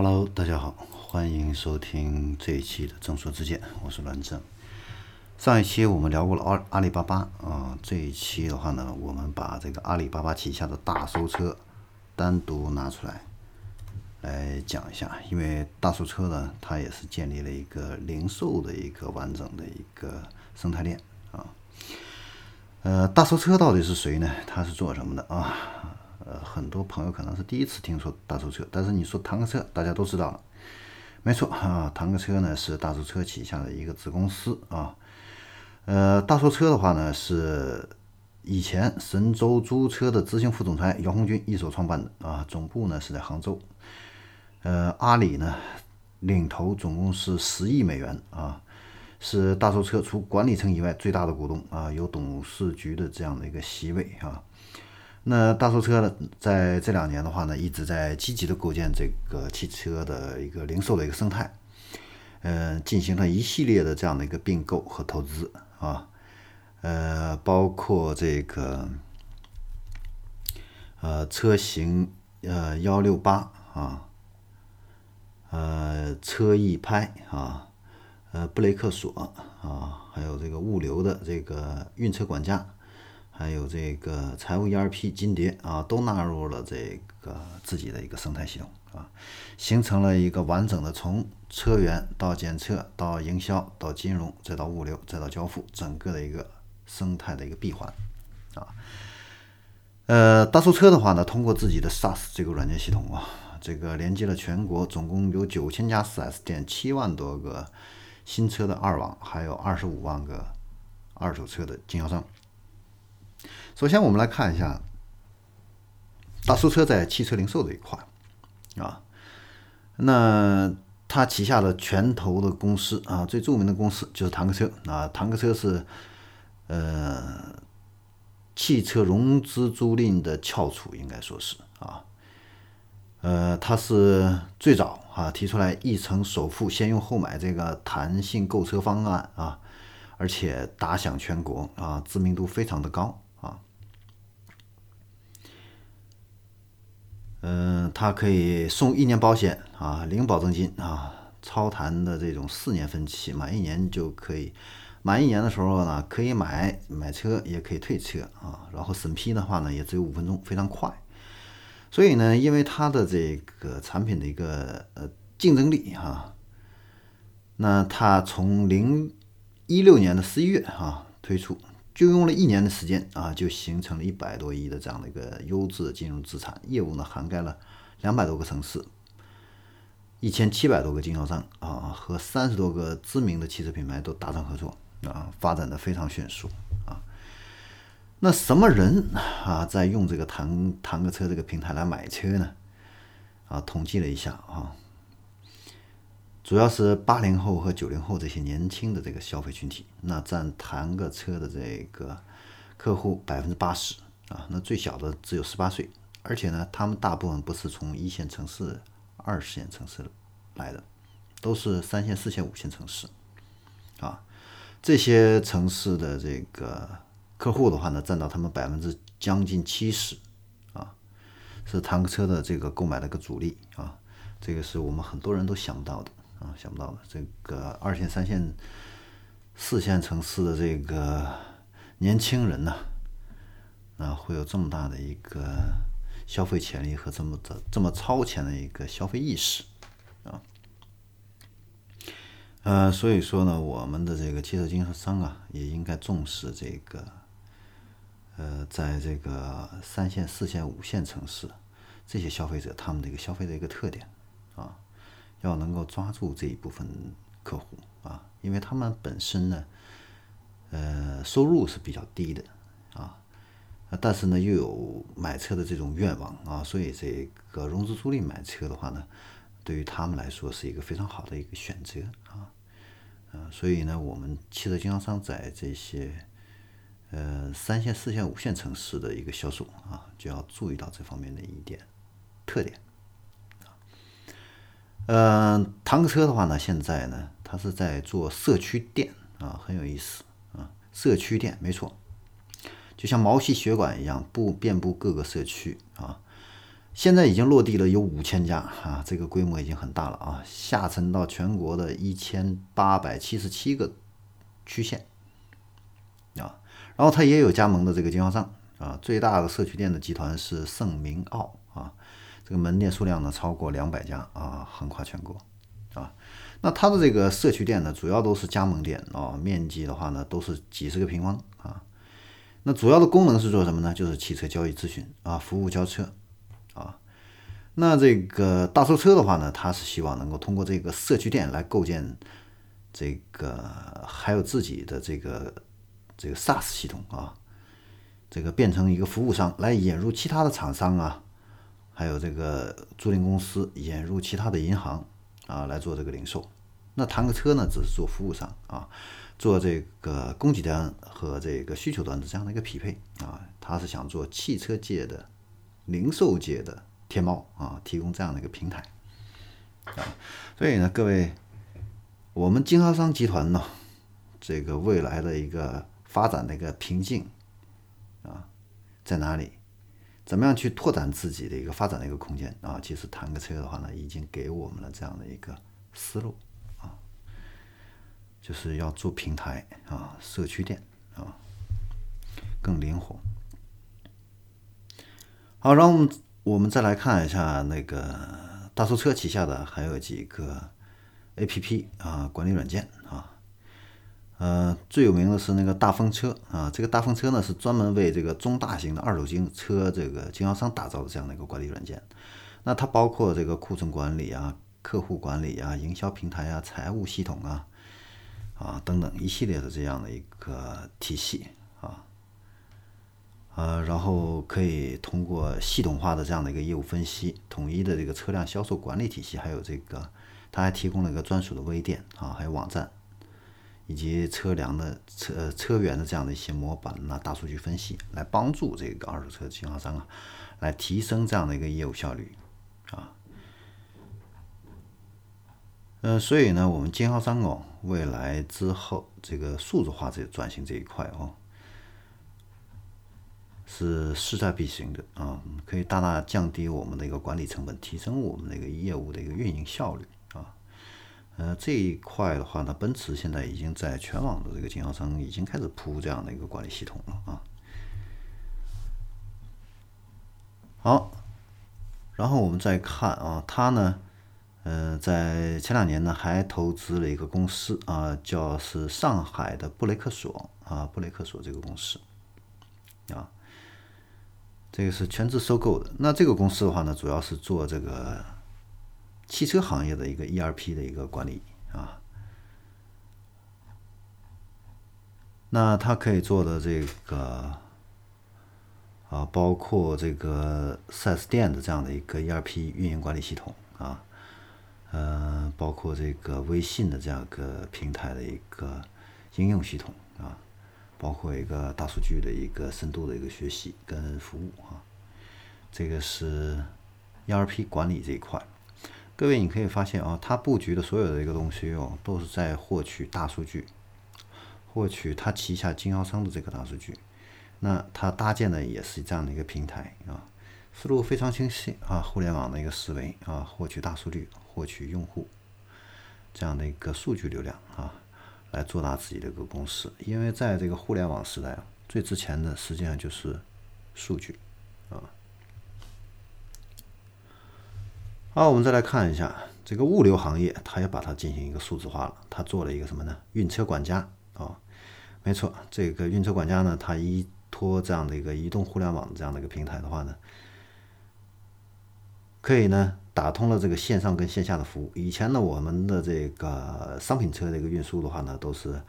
Hello，大家好，欢迎收听这一期的正说之见，我是栾正。上一期我们聊过了阿阿里巴巴啊，这一期的话呢，我们把这个阿里巴巴旗下的大搜车单独拿出来来讲一下，因为大搜车呢，它也是建立了一个零售的一个完整的一个生态链啊。呃，大搜车到底是谁呢？它是做什么的啊？呃，很多朋友可能是第一次听说大搜车，但是你说坦克车，大家都知道了，没错啊，坦克车呢是大搜车旗下的一个子公司啊。呃，大搜车的话呢是以前神州租车的执行副总裁姚红军一手创办的啊，总部呢是在杭州。呃，阿里呢领投总共是十亿美元啊，是大搜车除管理层以外最大的股东啊，有董事局的这样的一个席位啊。那大搜车呢，在这两年的话呢，一直在积极的构建这个汽车的一个零售的一个生态，呃，进行了一系列的这样的一个并购和投资啊，呃，包括这个呃车型呃幺六八啊，呃车易拍啊，呃布雷克锁啊，还有这个物流的这个运车管家。还有这个财务 ERP 金蝶啊，都纳入了这个自己的一个生态系统啊，形成了一个完整的从车源到检测到营销到金融再到物流再到交付整个的一个生态的一个闭环啊。呃，大搜车的话呢，通过自己的 SaaS 这个软件系统啊，这个连接了全国总共有九千家 4S 店，七万多个新车的二网，还有二十五万个二手车的经销商。首先，我们来看一下大搜车在汽车零售这一块啊，那它旗下的拳头的公司啊，最著名的公司就是坦克车啊。坦克车是呃汽车融资租赁的翘楚，应该说是啊。呃，它是最早啊提出来一层首付先用后买这个弹性购车方案啊，而且打响全国啊，知名度非常的高。嗯，它可以送一年保险啊，零保证金啊，超谈的这种四年分期，满一年就可以，满一年的时候呢，可以买买车，也可以退车啊，然后审批的话呢，也只有五分钟，非常快。所以呢，因为它的这个产品的一个呃竞争力哈，那它从零一六年的十一月哈推出。就用了一年的时间啊，就形成了一百多亿的这样的一个优质的金融资产业务呢，涵盖了两百多个城市，一千七百多个经销商啊，和三十多个知名的汽车品牌都达成合作啊，发展的非常迅速啊。那什么人啊在用这个谈谈个车这个平台来买车呢？啊，统计了一下啊。主要是八零后和九零后这些年轻的这个消费群体，那占弹个车的这个客户百分之八十啊，那最小的只有十八岁，而且呢，他们大部分不是从一线城市、二线城市来的，都是三线、四线、五线城市啊。这些城市的这个客户的话呢，占到他们百分之将近七十啊，是坦克车的这个购买的一个主力啊，这个是我们很多人都想不到的。啊，想不到的，这个二线、三线、四线城市的这个年轻人呢，啊，会有这么大的一个消费潜力和这么的这么超前的一个消费意识啊，呃，所以说呢，我们的这个汽车经销商啊，也应该重视这个，呃，在这个三线、四线、五线城市这些消费者他们的一个消费的一个特点啊。要能够抓住这一部分客户啊，因为他们本身呢，呃，收入是比较低的啊，但是呢又有买车的这种愿望啊，所以这个融资租赁买车的话呢，对于他们来说是一个非常好的一个选择啊，呃，所以呢，我们汽车经销商在这些呃三线、四线、五线城市的一个销售啊，就要注意到这方面的一点特点。嗯，坦克车的话呢，现在呢，它是在做社区店啊，很有意思啊。社区店没错，就像毛细血管一样，布遍布各个社区啊。现在已经落地了有五千家啊，这个规模已经很大了啊，下沉到全国的一千八百七十七个区县啊，然后它也有加盟的这个经销商啊，最大的社区店的集团是盛明奥啊，这个门店数量呢超过两百家啊，横跨全国啊。那它的这个社区店呢，主要都是加盟店啊，面积的话呢都是几十个平方啊。那主要的功能是做什么呢？就是汽车交易咨询啊，服务交车。啊，那这个大搜车的话呢，他是希望能够通过这个社区店来构建这个还有自己的这个这个 SaaS 系统啊，这个变成一个服务商来引入其他的厂商啊，还有这个租赁公司引入其他的银行啊来做这个零售。那谈个车呢，只是做服务商啊，做这个供给端和这个需求端的这样的一个匹配啊，他是想做汽车界的。零售界的天猫啊，提供这样的一个平台啊，所以呢，各位，我们经销商集团呢，这个未来的一个发展的一个瓶颈啊，在哪里？怎么样去拓展自己的一个发展的一个空间啊？其实谈个车的话呢，已经给我们了这样的一个思路啊，就是要做平台啊，社区店啊，更灵活。好，然后我们再来看一下那个大搜车旗下的还有几个 A P P 啊，管理软件，呃，最有名的是那个大风车啊，这个大风车呢是专门为这个中大型的二手经车这个经销商打造的这样的一个管理软件。那它包括这个库存管理啊、客户管理啊、营销平台啊、财务系统啊啊等等一系列的这样的一个体系啊。呃，然后可以通过系统化的这样的一个业务分析，统一的这个车辆销售管理体系，还有这个，它还提供了一个专属的微店啊，还有网站，以及车辆的车车源的这样的一些模板呐，大数据分析，来帮助这个二手车经销商啊，来提升这样的一个业务效率啊。嗯，所以呢，我们经销商哦，未来之后这个数字化这转型这一块哦。是势在必行的啊，可以大大降低我们的一个管理成本，提升我们的一个业务的一个运营效率。呃，这一块的话呢，奔驰现在已经在全网的这个经销商已经开始铺这样的一个管理系统了啊。好，然后我们再看啊，他呢，呃，在前两年呢还投资了一个公司啊，叫是上海的布雷克索啊，布雷克索这个公司啊。这个是全资收购的。那这个公司的话呢，主要是做这个汽车行业的一个 ERP 的一个管理啊。那它可以做的这个啊，包括这个 4S 店的这样的一个 ERP 运营管理系统啊，呃，包括这个微信的这样一个平台的一个应用系统啊。包括一个大数据的一个深度的一个学习跟服务啊，这个是 ERP 管理这一块。各位你可以发现啊，它布局的所有的一个东西哦，都是在获取大数据，获取它旗下经销商的这个大数据。那它搭建的也是这样的一个平台啊，思路非常清晰啊，互联网的一个思维啊，获取大数据，获取用户这样的一个数据流量啊。来做大自己的一个公司，因为在这个互联网时代啊，最值钱的实际上就是数据啊。好，我们再来看一下这个物流行业，它也把它进行一个数字化了。它做了一个什么呢？运车管家啊，没错，这个运车管家呢，它依托这样的一个移动互联网这样的一个平台的话呢，可以呢。打通了这个线上跟线下的服务。以前呢，我们的这个商品车的一个运输的话呢，都是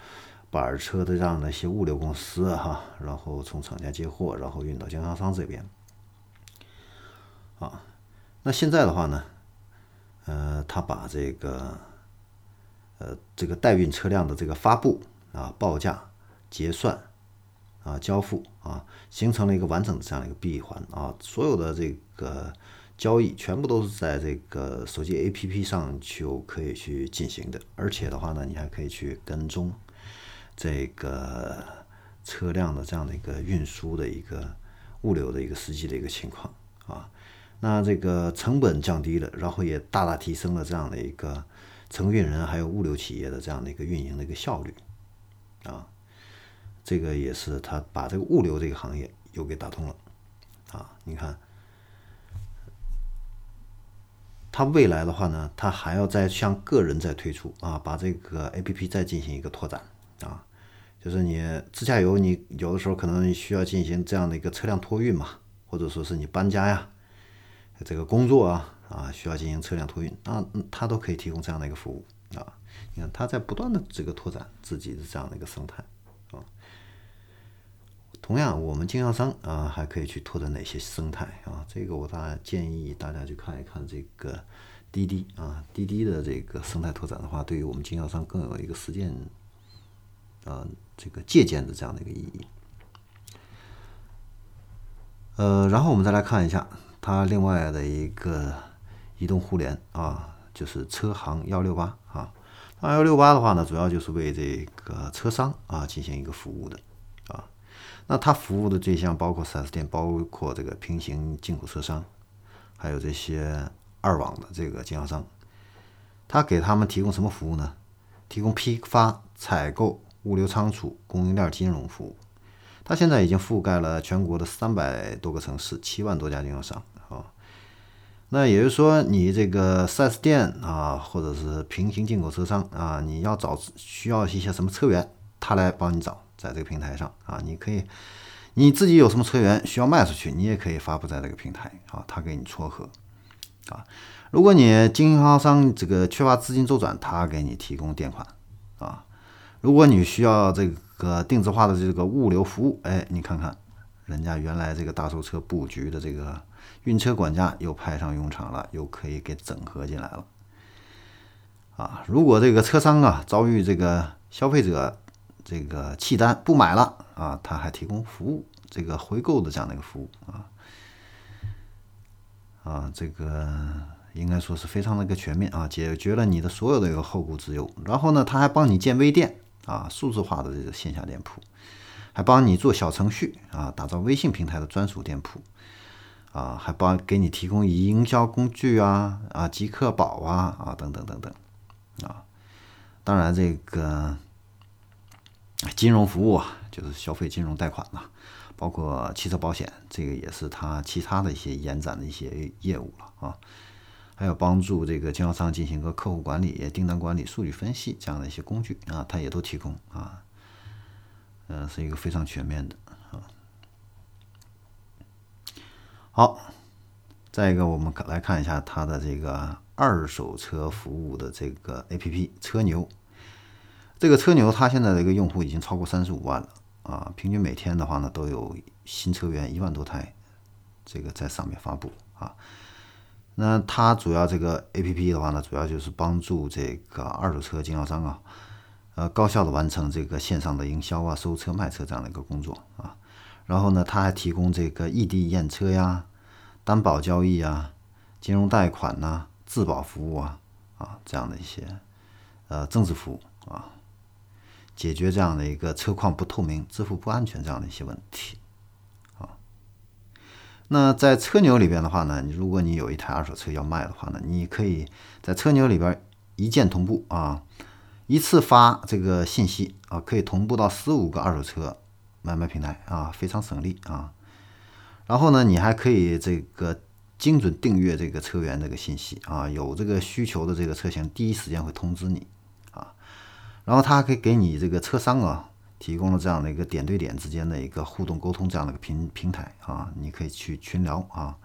板车的这样的一些物流公司哈，然后从厂家接货，然后运到经销商这边。啊，那现在的话呢，呃，他把这个呃这个代运车辆的这个发布啊、报价、结算啊、交付啊，形成了一个完整的这样一个闭环啊，所有的这个。交易全部都是在这个手机 APP 上就可以去进行的，而且的话呢，你还可以去跟踪这个车辆的这样的一个运输的一个物流的一个实际的一个情况啊。那这个成本降低了，然后也大大提升了这样的一个承运人还有物流企业的这样的一个运营的一个效率啊。这个也是他把这个物流这个行业又给打通了啊。你看，他未来的话呢，他还要再向个人再推出啊，把这个 A P P 再进行一个拓展啊。就是你自驾游，你有的时候可能需要进行这样的一个车辆托运嘛，或者说是你搬家呀。这个工作啊啊，需要进行车辆托运，那它都可以提供这样的一个服务啊。你看，它在不断的这个拓展自己的这样的一个生态啊。同样，我们经销商啊，还可以去拓展哪些生态啊？这个我大建议大家去看一看这个滴滴啊，滴滴的这个生态拓展的话，对于我们经销商更有一个实践啊，这个借鉴的这样的一个意义。呃，然后我们再来看一下。它另外的一个移动互联啊，就是车行幺六八啊。那幺六八的话呢，主要就是为这个车商啊进行一个服务的啊。那它服务的对象包括 4S 店，包括这个平行进口车商，还有这些二网的这个经销商。它给他们提供什么服务呢？提供批发、采购、物流仓储、供应链金融服务。它现在已经覆盖了全国的三百多个城市，七万多家经销商啊。那也就是说，你这个 4S 店啊，或者是平行进口车商啊，你要找需要一些什么车源，他来帮你找，在这个平台上啊，你可以你自己有什么车源需要卖出去，你也可以发布在这个平台啊，他给你撮合啊。如果你经销商这个缺乏资金周转，他给你提供垫款啊。如果你需要这个个。定制化的这个物流服务，哎，你看看，人家原来这个大售车布局的这个运车管家又派上用场了，又可以给整合进来了。啊，如果这个车商啊遭遇这个消费者这个弃单不买了啊，他还提供服务，这个回购的这样的一个服务啊，啊，这个应该说是非常的一个全面啊，解决了你的所有的一个后顾之忧。然后呢，他还帮你建微店。啊，数字化的这个线下店铺，还帮你做小程序啊，打造微信平台的专属店铺，啊，还帮给你提供营销工具啊，啊，极客宝啊，啊，等等等等，啊，当然这个金融服务啊，就是消费金融贷款嘛，包括汽车保险，这个也是它其他的一些延展的一些业务了啊。还有帮助这个经销商进行个客户管理、订单管理、数据分析这样的一些工具啊，它也都提供啊，嗯，是一个非常全面的啊。好，再一个，我们来看一下它的这个二手车服务的这个 APP 车牛。这个车牛它现在的一个用户已经超过三十五万了啊，平均每天的话呢都有新车源一万多台，这个在上面发布啊。那它主要这个 A P P 的话呢，主要就是帮助这个二手车经销商啊，呃，高效的完成这个线上的营销啊、收车卖车这样的一个工作啊。然后呢，它还提供这个异地验车呀、担保交易啊、金融贷款呐、质保服务啊啊这样的一些呃增值服务啊，解决这样的一个车况不透明、支付不安全这样的一些问题。那在车牛里边的话呢，如果你有一台二手车要卖的话呢，你可以在车牛里边一键同步啊，一次发这个信息啊，可以同步到十五个二手车买卖平台啊，非常省力啊。然后呢，你还可以这个精准订阅这个车源这个信息啊，有这个需求的这个车型第一时间会通知你啊。然后它还可以给你这个车商啊。提供了这样的一个点对点之间的一个互动沟通这样的一个平平台啊，你可以去群聊啊，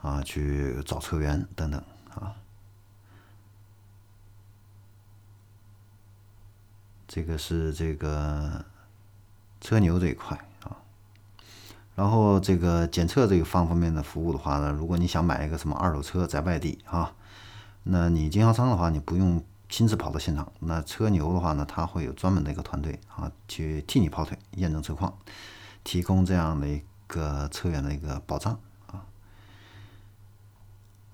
啊去找车源等等啊，这个是这个车牛这一块啊，然后这个检测这个方方面的服务的话呢，如果你想买一个什么二手车在外地啊，那你经销商的话你不用。亲自跑到现场，那车牛的话呢，它会有专门的一个团队啊，去替你跑腿验证车况，提供这样的一个车源的一个保障啊。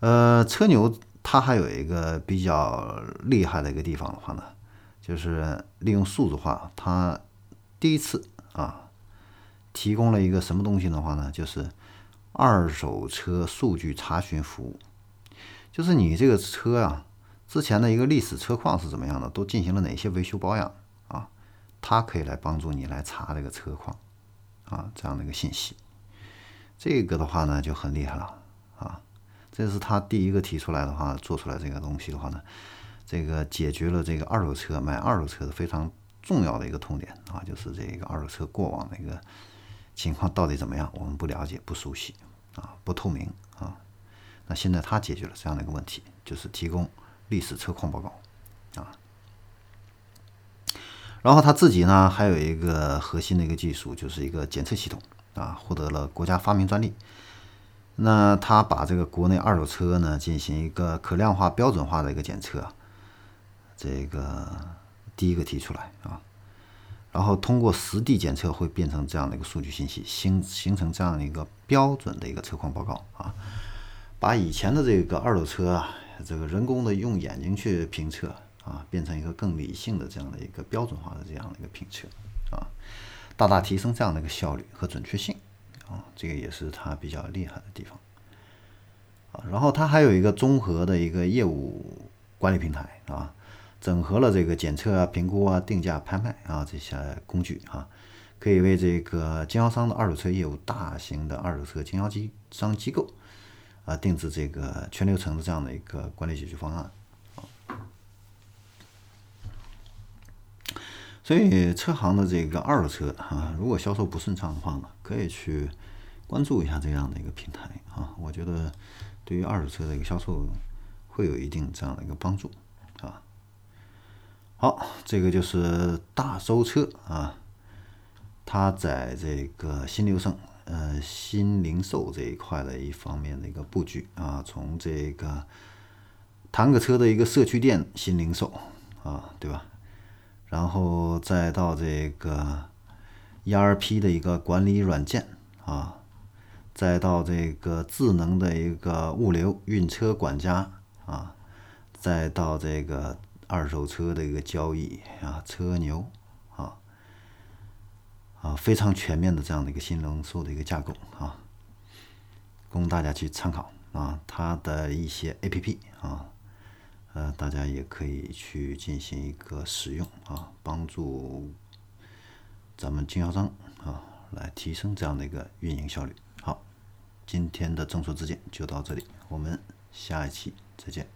呃，车牛它还有一个比较厉害的一个地方的话呢，就是利用数字化，它第一次啊提供了一个什么东西的话呢，就是二手车数据查询服务，就是你这个车啊，之前的一个历史车况是怎么样的，都进行了哪些维修保养啊？它可以来帮助你来查这个车况啊，这样的一个信息。这个的话呢就很厉害了啊，这是他第一个提出来的话，做出来这个东西的话呢，这个解决了这个二手车买二手车的非常重要的一个痛点啊，就是这个二手车过往的一个情况到底怎么样，我们不了解、不熟悉啊，不透明啊。那现在他解决了这样的一个问题，就是提供历史车况报告啊。然后他自己呢还有一个核心的一个技术，就是一个检测系统。啊，获得了国家发明专利。那他把这个国内二手车呢进行一个可量化、标准化的一个检测，这个第一个提出来啊。然后通过实地检测会变成这样的一个数据信息，形形成这样的一个标准的一个车况报告啊。把以前的这个二手车啊，这个人工的用眼睛去评测啊，变成一个更理性的这样的一个标准化的这样的一个评测啊。大大提升这样的一个效率和准确性啊，这个也是它比较厉害的地方啊。然后它还有一个综合的一个业务管理平台啊，整合了这个检测啊、评估啊、定价、拍卖啊这些工具啊，可以为这个经销商的二手车业务、大型的二手车经销商机构啊定制这个全流程的这样的一个管理解决方案。所以车行的这个二手车啊，如果销售不顺畅的话呢，可以去关注一下这样的一个平台啊。我觉得对于二手车的一个销售会有一定这样的一个帮助啊。好，这个就是大收车啊，它在这个新流程呃新零售这一块的一方面的一个布局啊，从这个谈个车的一个社区店新零售啊，对吧？然后再到这个 ERP 的一个管理软件啊，再到这个智能的一个物流运车管家啊，再到这个二手车的一个交易啊，车牛啊，非常全面的这样的一个新零售的一个架构啊，供大家去参考啊，它的一些 APP 啊。呃，大家也可以去进行一个使用啊，帮助咱们经销商啊来提升这样的一个运营效率。好，今天的众说之见就到这里，我们下一期再见。